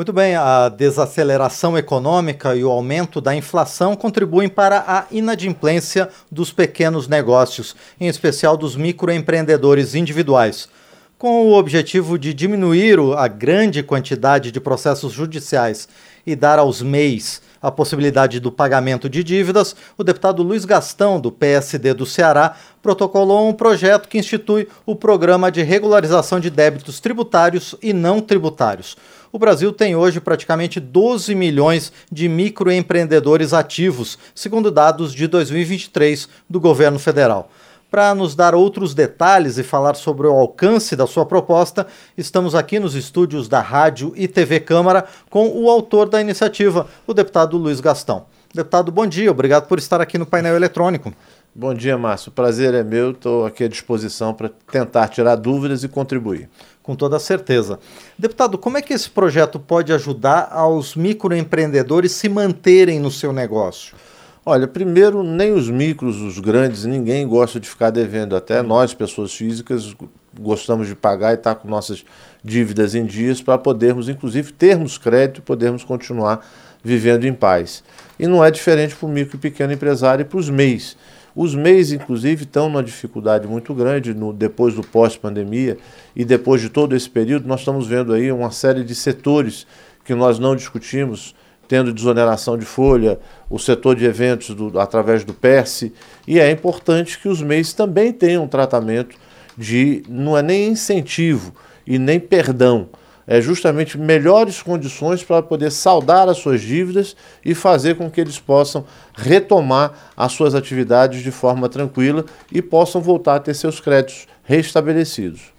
Muito bem, a desaceleração econômica e o aumento da inflação contribuem para a inadimplência dos pequenos negócios, em especial dos microempreendedores individuais. Com o objetivo de diminuir a grande quantidade de processos judiciais e dar aos MEIs a possibilidade do pagamento de dívidas, o deputado Luiz Gastão, do PSD do Ceará, protocolou um projeto que institui o Programa de Regularização de Débitos Tributários e Não Tributários. O Brasil tem hoje praticamente 12 milhões de microempreendedores ativos, segundo dados de 2023 do governo federal. Para nos dar outros detalhes e falar sobre o alcance da sua proposta, estamos aqui nos estúdios da Rádio e TV Câmara com o autor da iniciativa, o deputado Luiz Gastão. Deputado, bom dia, obrigado por estar aqui no painel eletrônico. Bom dia, Márcio. O prazer é meu, estou aqui à disposição para tentar tirar dúvidas e contribuir. Com toda certeza. Deputado, como é que esse projeto pode ajudar aos microempreendedores se manterem no seu negócio? Olha, primeiro, nem os micros, os grandes, ninguém gosta de ficar devendo. Até nós, pessoas físicas, gostamos de pagar e estar tá com nossas dívidas em dias para podermos, inclusive, termos crédito e podermos continuar vivendo em paz. E não é diferente para o micro e pequeno empresário e para os MEIs. Os MEIs, inclusive, estão numa dificuldade muito grande no, depois do pós-pandemia e depois de todo esse período, nós estamos vendo aí uma série de setores que nós não discutimos tendo desoneração de folha, o setor de eventos do, através do PERSE, e é importante que os MEIs também tenham um tratamento de, não é nem incentivo e nem perdão, é justamente melhores condições para poder saldar as suas dívidas e fazer com que eles possam retomar as suas atividades de forma tranquila e possam voltar a ter seus créditos restabelecidos.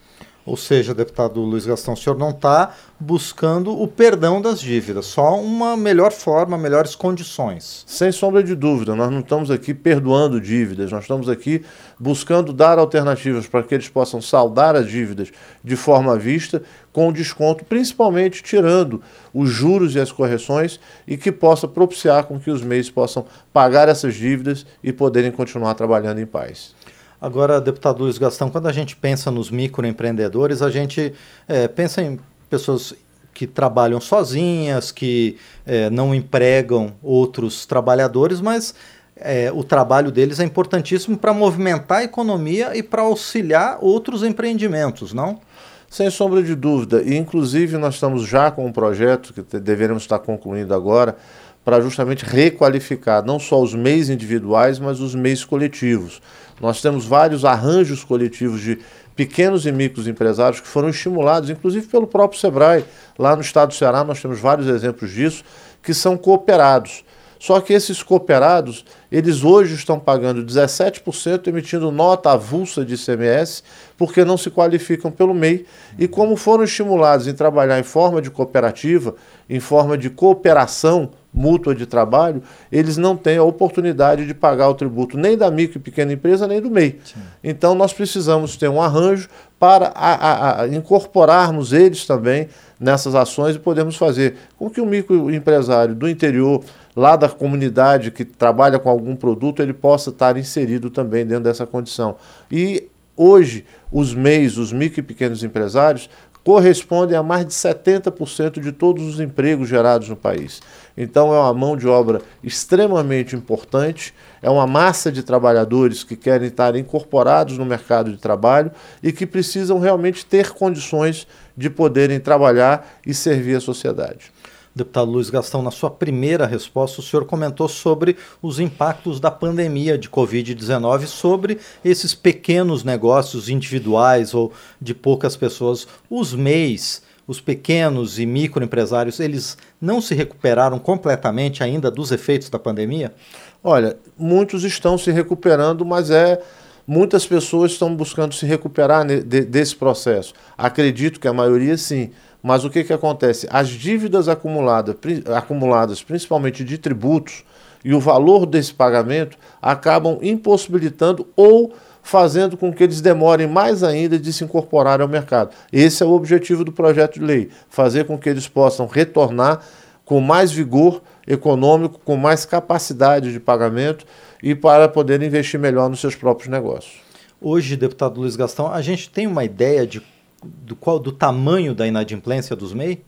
Ou seja, deputado Luiz Gastão, o senhor não está buscando o perdão das dívidas, só uma melhor forma, melhores condições. Sem sombra de dúvida, nós não estamos aqui perdoando dívidas, nós estamos aqui buscando dar alternativas para que eles possam saldar as dívidas de forma vista, com desconto, principalmente tirando os juros e as correções e que possa propiciar com que os meios possam pagar essas dívidas e poderem continuar trabalhando em paz. Agora, deputado Luiz Gastão, quando a gente pensa nos microempreendedores, a gente é, pensa em pessoas que trabalham sozinhas, que é, não empregam outros trabalhadores, mas é, o trabalho deles é importantíssimo para movimentar a economia e para auxiliar outros empreendimentos, não? Sem sombra de dúvida. E, inclusive, nós estamos já com um projeto que deveremos estar concluindo agora para justamente requalificar não só os MEIs individuais, mas os MEIs coletivos. Nós temos vários arranjos coletivos de pequenos e micros empresários que foram estimulados, inclusive pelo próprio Sebrae. Lá no estado do Ceará nós temos vários exemplos disso, que são cooperados. Só que esses cooperados, eles hoje estão pagando 17%, emitindo nota avulsa de ICMS, porque não se qualificam pelo MEI. E como foram estimulados em trabalhar em forma de cooperativa, em forma de cooperação, mútua de trabalho, eles não têm a oportunidade de pagar o tributo nem da micro e pequena empresa, nem do MEI. Sim. Então, nós precisamos ter um arranjo para a, a, a incorporarmos eles também nessas ações e podemos fazer com que o microempresário do interior, lá da comunidade que trabalha com algum produto, ele possa estar inserido também dentro dessa condição. E hoje, os MEIs, os micro e pequenos empresários, correspondem a mais de 70% de todos os empregos gerados no país. Então é uma mão de obra extremamente importante, é uma massa de trabalhadores que querem estar incorporados no mercado de trabalho e que precisam realmente ter condições de poderem trabalhar e servir a sociedade. Deputado Luiz Gastão, na sua primeira resposta, o senhor comentou sobre os impactos da pandemia de Covid-19 sobre esses pequenos negócios individuais ou de poucas pessoas. Os MEIs, os pequenos e microempresários, eles não se recuperaram completamente ainda dos efeitos da pandemia? Olha, muitos estão se recuperando, mas é muitas pessoas estão buscando se recuperar desse processo. Acredito que a maioria sim mas o que, que acontece? As dívidas acumuladas, acumuladas, principalmente de tributos, e o valor desse pagamento acabam impossibilitando ou fazendo com que eles demorem mais ainda de se incorporar ao mercado. Esse é o objetivo do projeto de lei: fazer com que eles possam retornar com mais vigor econômico, com mais capacidade de pagamento e para poder investir melhor nos seus próprios negócios. Hoje, deputado Luiz Gastão, a gente tem uma ideia de do, qual, do tamanho da inadimplência dos MEI?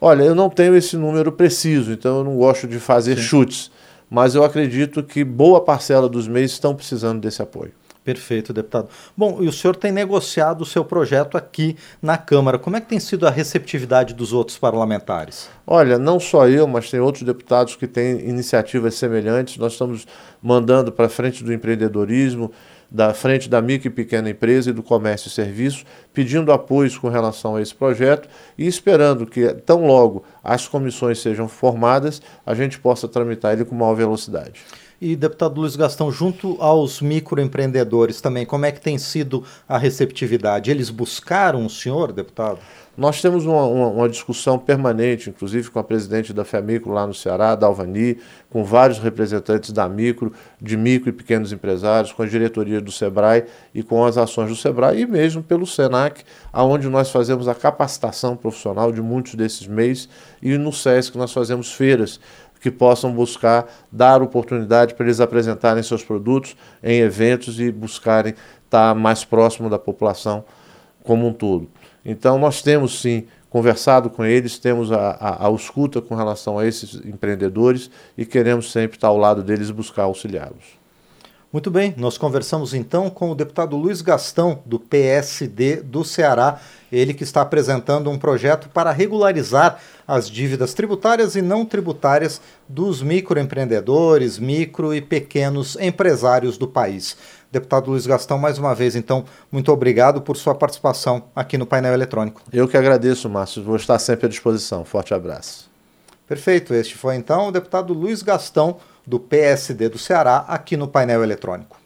Olha, eu não tenho esse número preciso, então eu não gosto de fazer Sim. chutes, mas eu acredito que boa parcela dos MEIs estão precisando desse apoio. Perfeito, deputado. Bom, e o senhor tem negociado o seu projeto aqui na Câmara. Como é que tem sido a receptividade dos outros parlamentares? Olha, não só eu, mas tem outros deputados que têm iniciativas semelhantes. Nós estamos mandando para frente do empreendedorismo, da frente da micro e pequena empresa e do comércio e serviço, pedindo apoios com relação a esse projeto e esperando que, tão logo as comissões sejam formadas, a gente possa tramitar ele com maior velocidade. E, deputado Luiz Gastão, junto aos microempreendedores também, como é que tem sido a receptividade? Eles buscaram o senhor, deputado? Nós temos uma, uma, uma, discussão permanente, inclusive com a presidente da FEMICRO lá no Ceará, da Alvani, com vários representantes da micro, de micro e pequenos empresários, com a diretoria do SEBRAE e com as ações do SEBRAE e mesmo pelo SENAC, aonde nós fazemos a capacitação profissional de muitos desses MEIs e no SESC nós fazemos feiras que possam buscar dar oportunidade para eles apresentarem seus produtos em eventos e buscarem estar mais próximo da população como um todo. Então, nós temos sim conversado com eles, temos a, a, a escuta com relação a esses empreendedores e queremos sempre estar ao lado deles e buscar auxiliá-los. Muito bem, nós conversamos então com o deputado Luiz Gastão, do PSD do Ceará, ele que está apresentando um projeto para regularizar as dívidas tributárias e não tributárias dos microempreendedores, micro e pequenos empresários do país. Deputado Luiz Gastão, mais uma vez, então, muito obrigado por sua participação aqui no painel eletrônico. Eu que agradeço, Márcio, vou estar sempre à disposição. Forte abraço. Perfeito, este foi então o deputado Luiz Gastão do PSD do Ceará aqui no painel eletrônico.